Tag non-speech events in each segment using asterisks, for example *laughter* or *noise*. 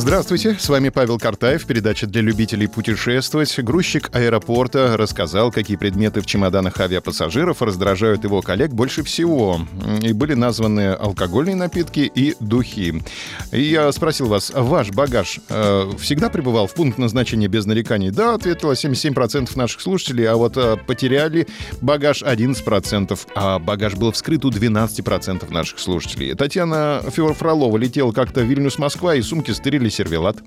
Здравствуйте, с вами Павел Картаев, передача для любителей путешествовать. Грузчик аэропорта рассказал, какие предметы в чемоданах авиапассажиров раздражают его коллег больше всего. И были названы алкогольные напитки и духи. И я спросил вас, ваш багаж э, всегда пребывал в пункт назначения без нареканий? Да, ответило 77% наших слушателей, а вот э, потеряли багаж 11%, а багаж был вскрыт у 12% наших слушателей. Татьяна Фролова летела как-то в Вильнюс-Москва, и сумки стырили или сервелат.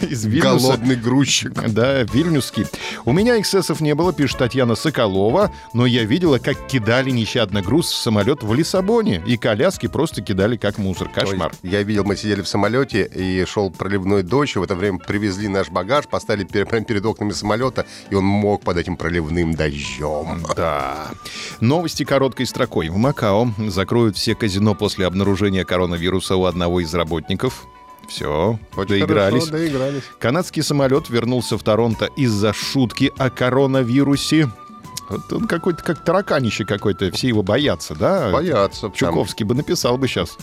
Из Вильнюса. Голодный грузчик. Да, вильнюсский. У меня эксцессов не было, пишет Татьяна Соколова, но я видела, как кидали нещадно груз в самолет в Лиссабоне, и коляски просто кидали как мусор. Кошмар. Ой, я видел, мы сидели в самолете, и шел проливной дождь, и в это время привезли наш багаж, поставили прямо перед окнами самолета, и он мог под этим проливным дождем. Да. Новости короткой строкой. В Макао закроют все казино после обнаружения коронавируса у одного из работников. Все, Очень доигрались. Хорошо, доигрались. Канадский самолет вернулся в Торонто из-за шутки о коронавирусе. Вот он какой-то как тараканище какой-то, все его боятся, да? Боятся. Чуковский бы написал бы сейчас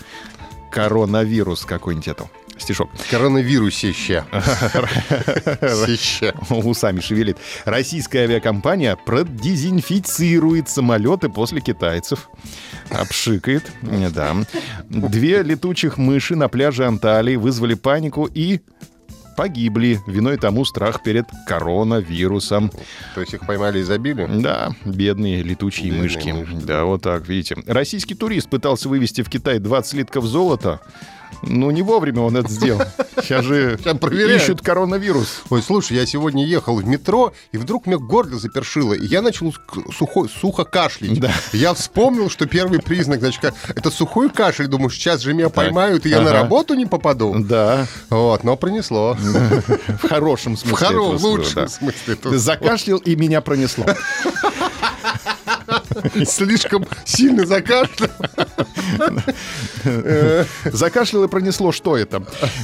коронавирус какой-нибудь это стишок. Коронавирусище. *laughs* Усами шевелит. Российская авиакомпания продезинфицирует самолеты после китайцев. Обшикает. Да. Две летучих мыши на пляже Анталии вызвали панику и погибли. Виной тому страх перед коронавирусом. То есть их поймали и забили? Да, бедные летучие бедные мышки. мышки. Да, вот так, видите. Российский турист пытался вывести в Китай 20 литков золота. Ну, не вовремя он это сделал. Сейчас же Сейчас ищут коронавирус. Ой, слушай, я сегодня ехал в метро, и вдруг мне горло запершило, и я начал сухой, сухо кашлять. Да. Я вспомнил, что первый признак, значит, это сухой кашель. Думаю, сейчас же меня поймают, и я ага. на работу не попаду. Да. Вот, но пронесло. В хорошем смысле. В хорошем, лучшем смысле. Закашлял, и меня пронесло. *laughs* Слишком сильно закашлял. *laughs* Закашлял и пронесло. Что это?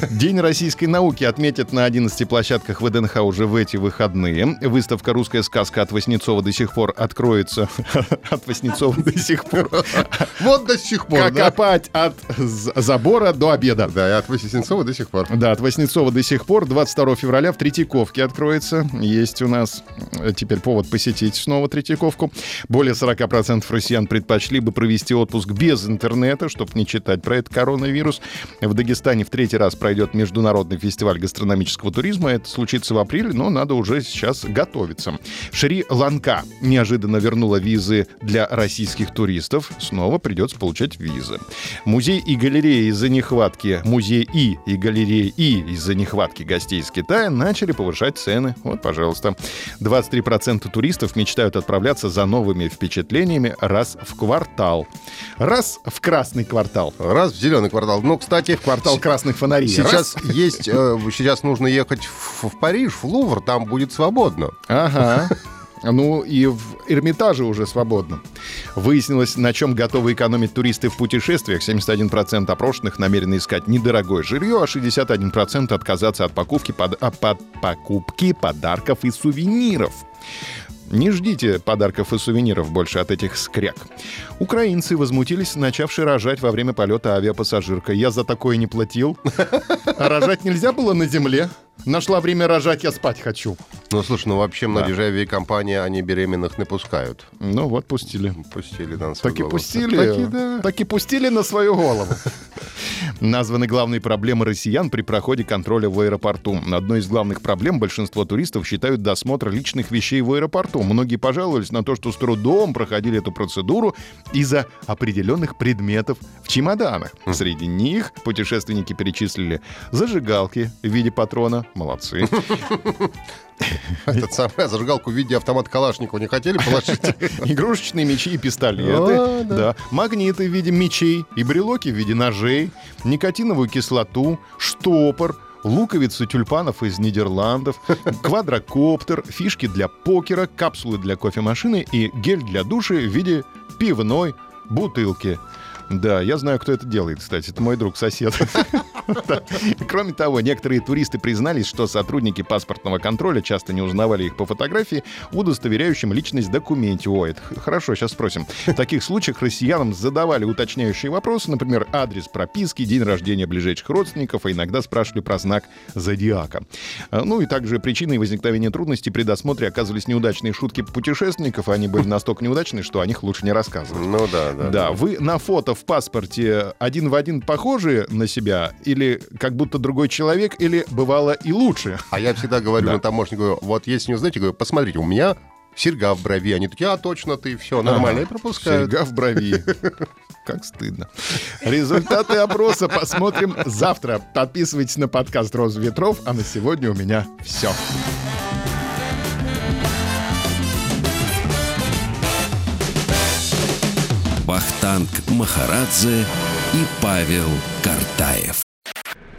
День российской науки отметят на 11 площадках ВДНХ уже в эти выходные. Выставка «Русская сказка» от Васнецова до сих пор откроется. *laughs* От Васнецова до сих пор. Вот до сих пор, Как копать от забора до обеда. Да, и от Васнецова до сих пор. Да, от Васнецова до сих пор. 22 февраля в Третьяковке откроется. Есть у нас э, теперь повод посетить снова Третьяковку. Более 40% россиян предпочли бы провести отпуск без интернета, чтобы не читать про этот коронавирус. В Дагестане в третий раз пройдет международный фестиваль гастрономического туризма. Это случится в апреле, но надо уже сейчас готовиться. Шри-Ланка неожиданно вернула визы для российских туристов. Снова придется получать визы. Музей и галереи из-за нехватки, музей и и галереи и из-за нехватки гостей из Китая начали повышать цены. Вот, пожалуйста. 23% туристов мечтают отправляться за новыми впечатлениями раз в квартал. Раз в красный квартал. Раз в зеленый квартал. Ну, кстати... Квартал красных фонарей. Сейчас раз. есть... Э, сейчас нужно ехать в, в Париж, в Лувр, там будет свободно. Ага. Ну и в Эрмитаже уже свободно. Выяснилось, на чем готовы экономить туристы в путешествиях. 71% опрошенных намерены искать недорогое жилье, а 61% отказаться от покупки, под, а, под, покупки подарков и сувениров. Не ждите подарков и сувениров больше от этих скряк. Украинцы возмутились, начавшие рожать во время полета авиапассажирка. Я за такое не платил. А рожать нельзя было на земле. Нашла время рожать, я спать хочу. Ну, слушай, ну вообще многие да. же авиакомпании, они беременных не пускают. Ну вот, пустили. Пустили, да, на свою Так голову. и пустили. Так и, да. так и пустили на свою голову. Названы главные проблемы россиян при проходе контроля в аэропорту. Одной из главных проблем большинство туристов считают досмотр личных вещей в аэропорту. Многие пожаловались на то, что с трудом проходили эту процедуру из-за определенных предметов в чемоданах. Среди них путешественники перечислили зажигалки в виде патрона, Молодцы. *laughs* Этот самый зажигалку в виде автомата Калашникова не хотели положить? *laughs* Игрушечные мечи и пистолеты. да. Магниты в виде мечей и брелоки в виде ножей. Никотиновую кислоту, штопор, луковицы тюльпанов из Нидерландов, *laughs* квадрокоптер, фишки для покера, капсулы для кофемашины и гель для души в виде пивной бутылки. Да, я знаю, кто это делает, кстати. Это мой друг-сосед. *laughs* *laughs* Кроме того, некоторые туристы признались, что сотрудники паспортного контроля часто не узнавали их по фотографии, удостоверяющим личность документе. Ой, это хорошо, сейчас спросим. В таких случаях россиянам задавали уточняющие вопросы, например, адрес прописки, день рождения ближайших родственников, а иногда спрашивали про знак зодиака. А, ну и также причиной возникновения трудностей при досмотре оказывались неудачные шутки путешественников. Они были настолько неудачные, что о них лучше не рассказывать. Ну да, да. Да, вы на фото в паспорте один в один похожи на себя или как будто другой человек, или бывало и лучше? А я всегда говорю Да. на таможне, вот если не узнаете, говорю, посмотрите, у меня серьга в брови. Они такие, а точно ты, все, нормально, и пропускают. Серьга в брови. *laughs* Как стыдно. Результаты опроса посмотрим завтра. Подписывайтесь на подкаст «Роза ветров», а на сегодня у меня все. Вахтанг Махарадзе и Павел Картаев.